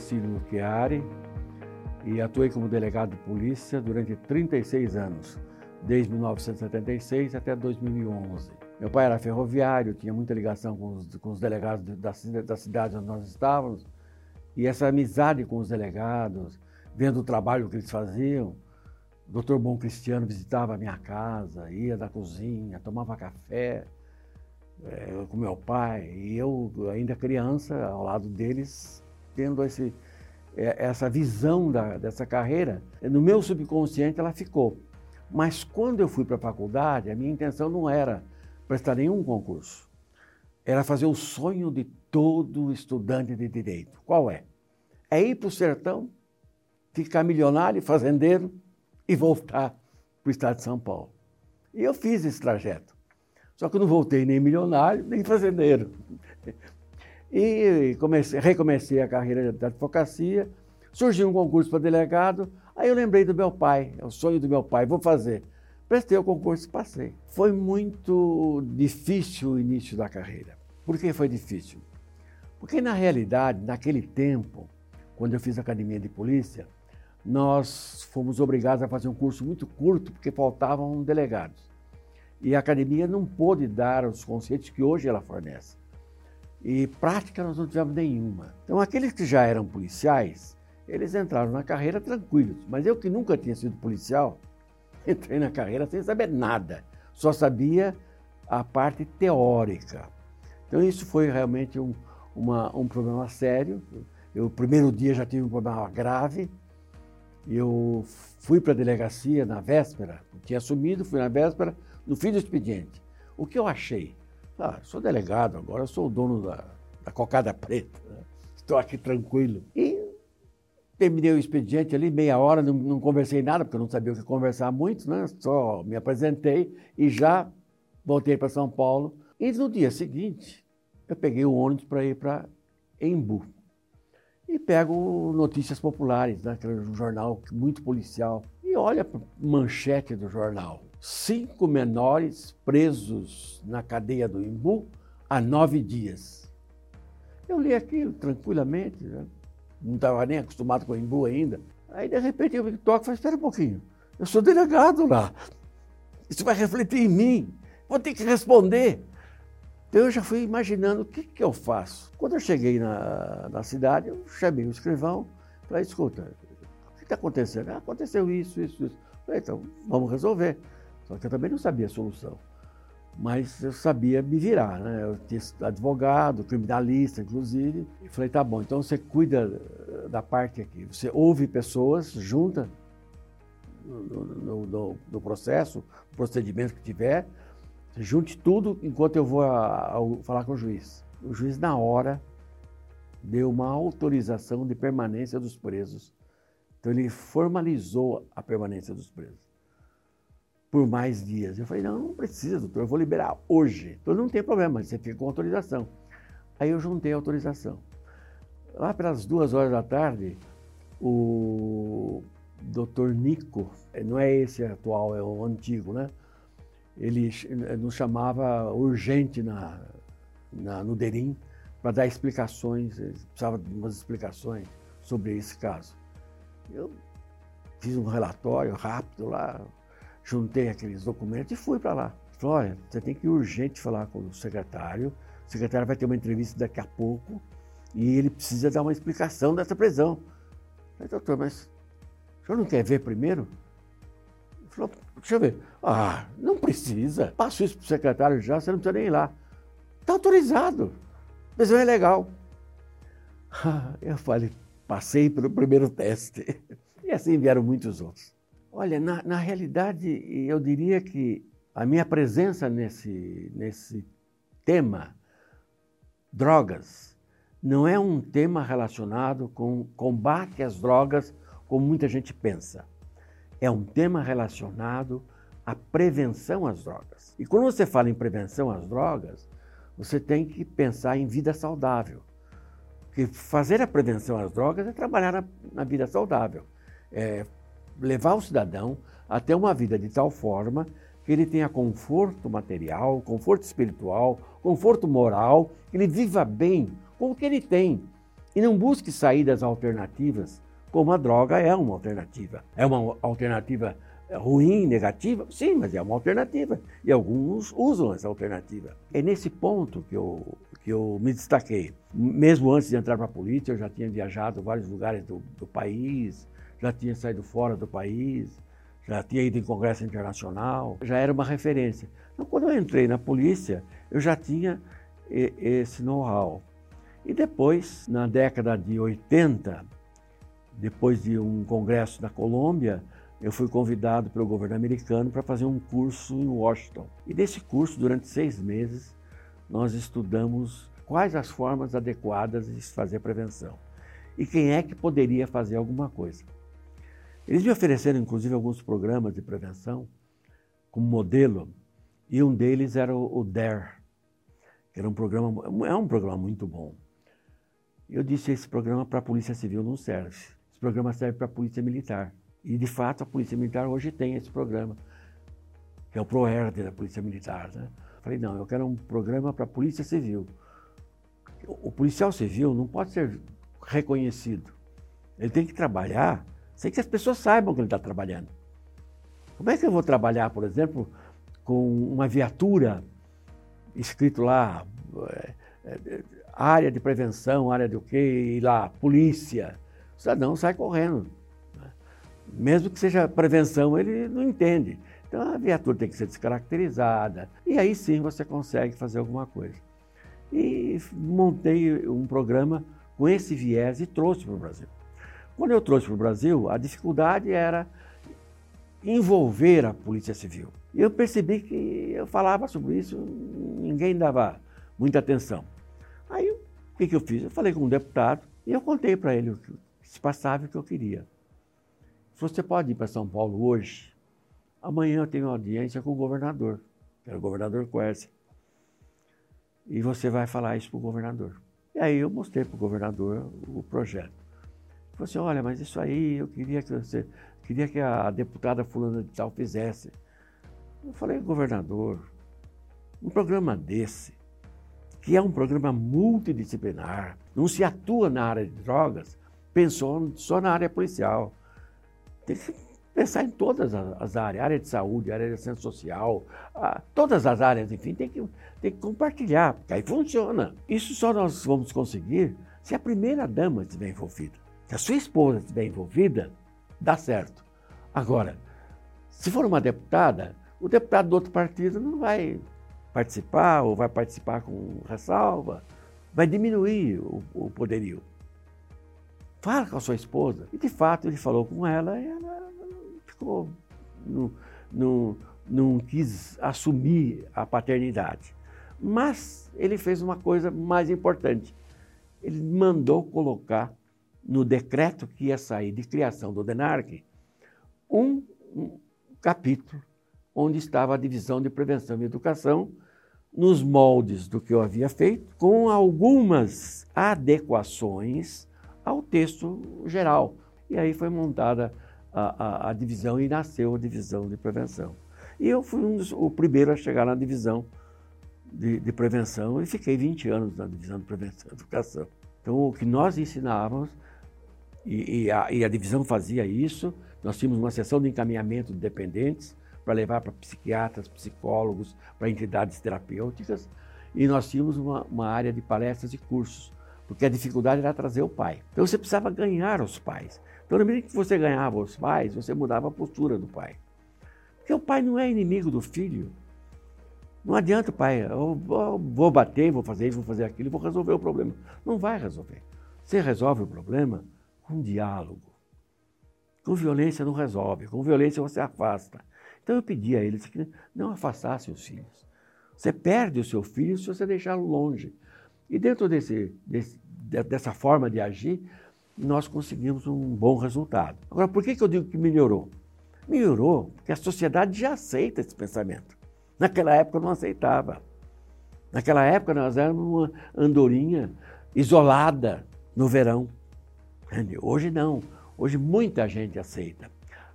Ercílio Chiari e atuei como delegado de polícia durante 36 anos, desde 1976 até 2011. Meu pai era ferroviário, tinha muita ligação com os, com os delegados da cidade onde nós estávamos, e essa amizade com os delegados, vendo o trabalho que eles faziam, o doutor Bom Cristiano visitava a minha casa, ia da cozinha, tomava café é, com meu pai, e eu, ainda criança, ao lado deles, tendo esse, é, essa visão da, dessa carreira, no meu subconsciente ela ficou. Mas quando eu fui para a faculdade, a minha intenção não era prestar nenhum concurso. Era fazer o sonho de todo estudante de direito. Qual é? É ir para o sertão, ficar milionário fazendeiro e voltar para o estado de São Paulo. E eu fiz esse trajeto. Só que eu não voltei nem milionário, nem fazendeiro. E comecei, recomecei a carreira da advocacia, surgiu um concurso para delegado, aí eu lembrei do meu pai, é o sonho do meu pai, vou fazer. Prestei o concurso e passei. Foi muito difícil o início da carreira. Por que foi difícil? Porque, na realidade, naquele tempo, quando eu fiz academia de polícia, nós fomos obrigados a fazer um curso muito curto, porque faltavam delegados. E a academia não pôde dar os conceitos que hoje ela fornece. E prática nós não tivemos nenhuma. Então, aqueles que já eram policiais, eles entraram na carreira tranquilos. Mas eu que nunca tinha sido policial, entrei na carreira sem saber nada. Só sabia a parte teórica. Então, isso foi realmente um, uma, um problema sério. Eu, primeiro dia já tive um problema grave. Eu fui para a delegacia na véspera, tinha assumido, fui na véspera, no fim do expediente. O que eu achei? Ah, sou delegado agora, sou o dono da, da cocada preta. Né? Estou aqui tranquilo. E terminei o expediente ali, meia hora, não, não, conversei nada, porque eu não sabia o que conversar muito, né? Só me apresentei e já voltei para São Paulo. E no dia seguinte, eu peguei o ônibus para ir para Embu. E pego Notícias Populares, né? aquele jornal muito policial. E olha a manchete do jornal cinco menores presos na cadeia do Imbu há nove dias. Eu li aquilo tranquilamente, né? não estava nem acostumado com o Imbu ainda. Aí, de repente, eu me toco e falei, espera um pouquinho, eu sou delegado lá. Isso vai refletir em mim, vou ter que responder. Então, eu já fui imaginando o que, que eu faço. Quando eu cheguei na, na cidade, eu chamei o escrivão, falei, escuta, o que está acontecendo? Ah, aconteceu isso, isso, isso. Então, vamos resolver. Só que eu também não sabia a solução. Mas eu sabia me virar, né? Eu tinha advogado, criminalista, inclusive. E falei, tá bom, então você cuida da parte aqui. Você ouve pessoas, junta no, no, no, no processo, procedimento que tiver, junte tudo enquanto eu vou a, a, falar com o juiz. O juiz, na hora, deu uma autorização de permanência dos presos. Então, ele formalizou a permanência dos presos por mais dias. Eu falei, não, não precisa, doutor, eu vou liberar hoje. Então não tem problema, você fica com autorização. Aí eu juntei a autorização. Lá pelas duas horas da tarde, o doutor Nico, não é esse atual, é o antigo, né? Ele nos chamava urgente na, na no Derim para dar explicações, precisava de umas explicações sobre esse caso. Eu fiz um relatório rápido lá, juntei aqueles documentos e fui para lá. Falei, olha, você tem que urgente falar com o secretário, o secretário vai ter uma entrevista daqui a pouco e ele precisa dar uma explicação dessa prisão. falei, doutor, mas o senhor não quer ver primeiro? Ele falou, deixa eu ver. Ah, não precisa. Passo isso para o secretário já, você não precisa nem ir lá. Está autorizado. Prisão é legal. Eu falei, passei pelo primeiro teste. E assim vieram muitos outros. Olha, na, na realidade, eu diria que a minha presença nesse, nesse tema, drogas, não é um tema relacionado com combate às drogas, como muita gente pensa. É um tema relacionado à prevenção às drogas. E quando você fala em prevenção às drogas, você tem que pensar em vida saudável. Porque fazer a prevenção às drogas é trabalhar na, na vida saudável. É levar o cidadão a ter uma vida de tal forma que ele tenha conforto material, conforto espiritual, conforto moral, que ele viva bem com o que ele tem. E não busque saídas alternativas, como a droga é uma alternativa. É uma alternativa ruim, negativa? Sim, mas é uma alternativa. E alguns usam essa alternativa. É nesse ponto que eu, que eu me destaquei. Mesmo antes de entrar para a polícia, eu já tinha viajado vários lugares do, do país, já tinha saído fora do país, já tinha ido em congresso internacional, já era uma referência. Então, quando eu entrei na polícia, eu já tinha esse know-how. E depois, na década de 80, depois de um congresso na Colômbia, eu fui convidado pelo governo americano para fazer um curso em Washington. E nesse curso, durante seis meses, nós estudamos quais as formas adequadas de se fazer prevenção e quem é que poderia fazer alguma coisa. Eles me ofereceram, inclusive, alguns programas de prevenção como modelo, e um deles era o, o DARE, que era um programa, é um programa muito bom. Eu disse, esse programa para a Polícia Civil não serve. Esse programa serve para a Polícia Militar. E, de fato, a Polícia Militar hoje tem esse programa, que é o ProERD da Polícia Militar. Né? Falei, não, eu quero um programa para a Polícia Civil. O policial civil não pode ser reconhecido. Ele tem que trabalhar sem que as pessoas saibam que ele está trabalhando. Como é que eu vou trabalhar, por exemplo, com uma viatura escrito lá, é, é, área de prevenção, área do quê, e lá, polícia. O cidadão sai correndo. Né? Mesmo que seja prevenção, ele não entende. Então a viatura tem que ser descaracterizada. E aí sim você consegue fazer alguma coisa. E montei um programa com esse viés e trouxe para o Brasil. Quando eu trouxe para o Brasil, a dificuldade era envolver a Polícia Civil. E eu percebi que eu falava sobre isso, ninguém dava muita atenção. Aí, o que, que eu fiz? Eu falei com um deputado e eu contei para ele o que se passava e o que eu queria. Você pode ir para São Paulo hoje? Amanhã eu tenho uma audiência com o governador, que era o governador Quercia. E você vai falar isso para o governador. E aí eu mostrei para o governador o projeto. Falou assim, olha, mas isso aí eu queria que você, queria que a deputada fulana de tal fizesse. Eu falei, governador, um programa desse, que é um programa multidisciplinar, não se atua na área de drogas, pensou só na área policial. Tem que pensar em todas as áreas, área de saúde, área de assistência social, todas as áreas, enfim, tem que, tem que compartilhar, porque aí funciona. Isso só nós vamos conseguir se a primeira dama estiver envolvida. Se a sua esposa estiver envolvida, dá certo. Agora, se for uma deputada, o deputado do outro partido não vai participar ou vai participar com ressalva, vai diminuir o, o poderio. Fala com a sua esposa. E de fato ele falou com ela e ela ficou. Não, não, não quis assumir a paternidade. Mas ele fez uma coisa mais importante. Ele mandou colocar no decreto que ia sair de criação do DENARC, um, um capítulo onde estava a divisão de prevenção e educação, nos moldes do que eu havia feito, com algumas adequações ao texto geral. E aí foi montada a, a, a divisão e nasceu a divisão de prevenção. E eu fui um dos, o primeiro a chegar na divisão de, de, prevenção e fiquei 20 anos na divisão de prevenção e educação. Então, o que nós ensinávamos e, e, a, e, a, divisão fazia isso. Nós tínhamos uma sessão de encaminhamento de dependentes para levar para psiquiatras, psicólogos, para entidades terapêuticas. E nós tínhamos uma, uma área de palestras e cursos, porque a dificuldade era trazer o pai. Então você precisava ganhar os pais. Então, na medida que você ganhava os pais, você mudava a postura do pai. Porque o pai não é inimigo do filho. Não adianta pai, eu vou bater, vou fazer isso, vou fazer aquilo, vou resolver o problema. Não vai resolver. Você resolve o problema com diálogo. Com violência não resolve, com violência você afasta. Então eu pedi a eles que não afastassem os filhos. Você perde o seu filho se você deixá-lo longe. E dentro desse, desse, dessa forma de agir, nós conseguimos um bom resultado. Agora, por que, que eu digo que melhorou? Melhorou porque a sociedade já aceita esse pensamento. Naquela época não aceitava. Naquela época nós éramos uma andorinha isolada no verão. Hoje não. Hoje muita gente aceita.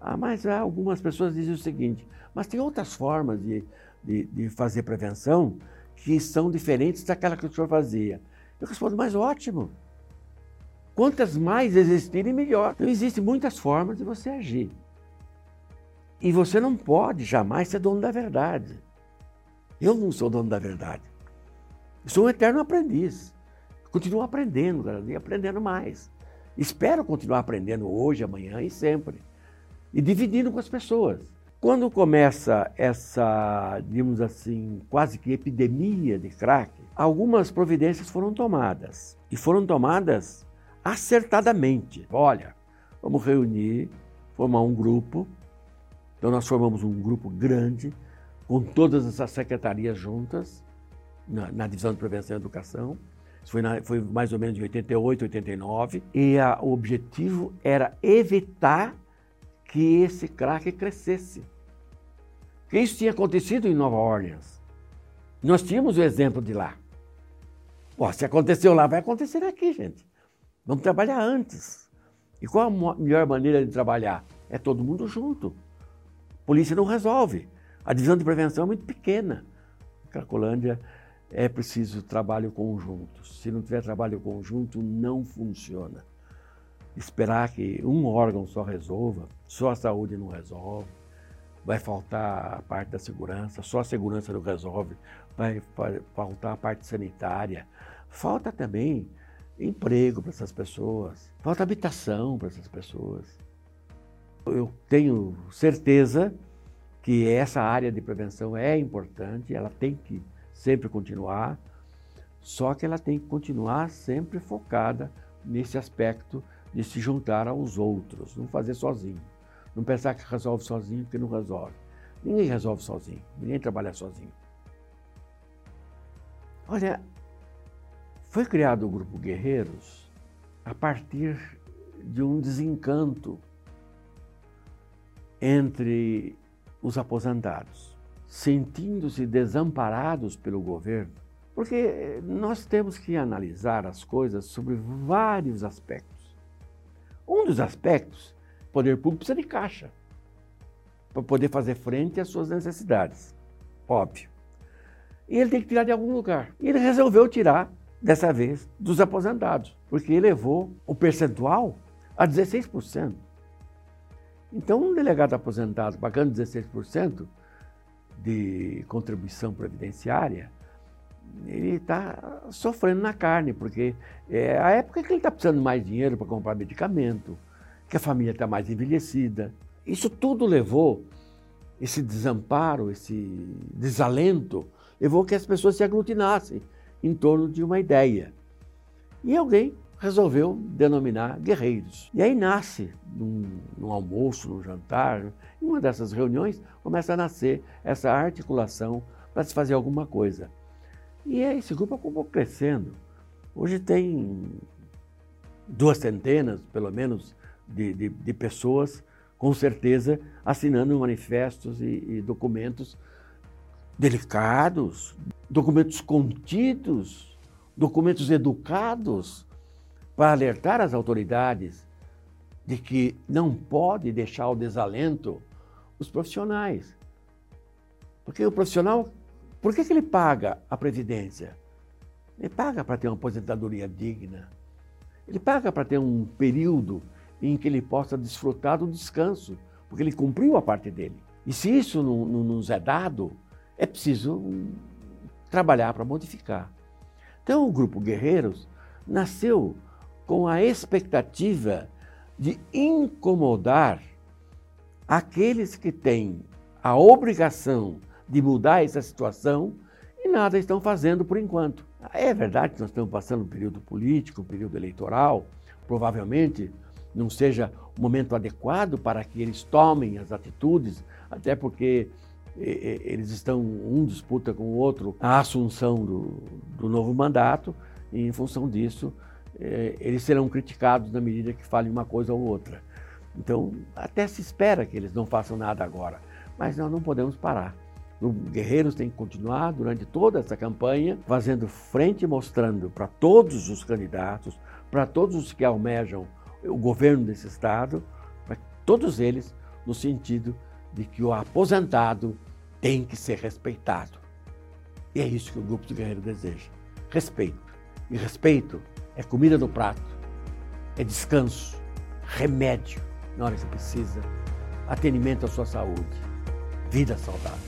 Ah, mas algumas pessoas dizem o seguinte: mas tem outras formas de, de, de, fazer prevenção que são diferentes daquela que o senhor fazia. Eu respondo: mas ótimo. Quantas mais existirem, melhor. Então, existem muitas formas de você agir. E você não pode jamais ser dono da verdade. Eu não sou dono da verdade. Eu sou um eterno aprendiz. Continuo aprendendo cada dia, aprendendo mais. Espero continuar aprendendo hoje, amanhã e sempre. E dividindo com as pessoas. Quando começa essa, digamos assim, quase que epidemia de crack, algumas providências foram tomadas. E foram tomadas acertadamente. Olha, vamos reunir, formar um grupo. Então nós formamos um grupo grande, com todas essas secretarias juntas, na, na Divisão de Prevenção e Educação. Foi, na, foi mais ou menos em 88, 89. E a, o objetivo era evitar que esse crack crescesse. Porque isso tinha acontecido em Nova Orleans. Nós tínhamos o exemplo de lá. Pô, se aconteceu lá, vai acontecer aqui, gente. Vamos trabalhar antes. E qual a melhor maneira de trabalhar? É todo mundo junto. A polícia não resolve. A divisão de prevenção é muito pequena. Cracolândia é preciso trabalho conjunto. Se não tiver trabalho conjunto, não funciona. Esperar que um órgão só resolva, só a saúde não resolve, vai faltar a parte da segurança, só a segurança não resolve, vai faltar a parte sanitária. Falta também emprego para essas pessoas, falta habitação para essas pessoas. Eu tenho certeza que essa área de prevenção é importante, ela tem que sempre continuar, só que ela tem que continuar sempre focada nesse aspecto de se juntar aos outros, não fazer sozinho. Não pensar que resolve sozinho, porque não resolve. Ninguém resolve sozinho, ninguém trabalha sozinho. Olha, foi criado o Grupo Guerreiros a partir de um desencanto entre os aposentados sentindo-se desamparados pelo governo, porque nós temos que analisar as coisas sobre vários aspectos. Um dos aspectos, o poder público precisa de caixa para poder fazer frente às suas necessidades, óbvio. E ele tem que tirar de algum lugar. E ele resolveu tirar, dessa vez, dos aposentados, porque elevou o percentual a 16%. Então, um delegado aposentado pagando 16%, de contribuição previdenciária, ele está sofrendo na carne, porque é a época que ele está precisando mais dinheiro para comprar medicamento, que a família está mais envelhecida. Isso tudo levou, esse desamparo, esse desalento, levou que as pessoas se aglutinassem em torno de uma ideia. E alguém resolveu denominar guerreiros. E aí nasce, num, num, almoço, num jantar, em uma dessas reuniões, começa a nascer essa articulação para se fazer alguma coisa. E aí esse grupo acabou crescendo. Hoje tem duas centenas, pelo menos, de, de, de pessoas, com certeza, assinando manifestos e, e documentos delicados, documentos contidos, documentos educados, para alertar as autoridades de que não pode deixar o desalento os profissionais. Porque o profissional, por que, que ele paga a previdência? Ele paga para ter uma aposentadoria digna. Ele paga para ter um período em que ele possa desfrutar do descanso, porque ele cumpriu a parte dele. E se isso não, não nos é dado, é preciso trabalhar para modificar. Então, o Grupo Guerreiros nasceu com a expectativa de incomodar aqueles que têm a obrigação de mudar essa situação e nada estão fazendo por enquanto. É verdade que nós estamos passando um período político, um período eleitoral, provavelmente não seja o momento adequado para que eles tomem as atitudes, até porque eles estão, um disputa com o outro a assunção do, do novo mandato, e em função disso, é, eles serão criticados na medida que falem uma coisa ou outra. Então, até se espera que eles não façam nada agora, mas nós não podemos parar. O Guerreiros tem que continuar durante toda essa campanha, fazendo frente, mostrando para todos os candidatos, para todos os que almejam o governo desse Estado, para todos eles, no sentido de que o aposentado tem que ser respeitado. E é isso que o Grupo de Guerreiros deseja: respeito. E respeito é comida no prato. é descanso, remédio na hora que precisa, atendimento à sua saúde, vida saudável.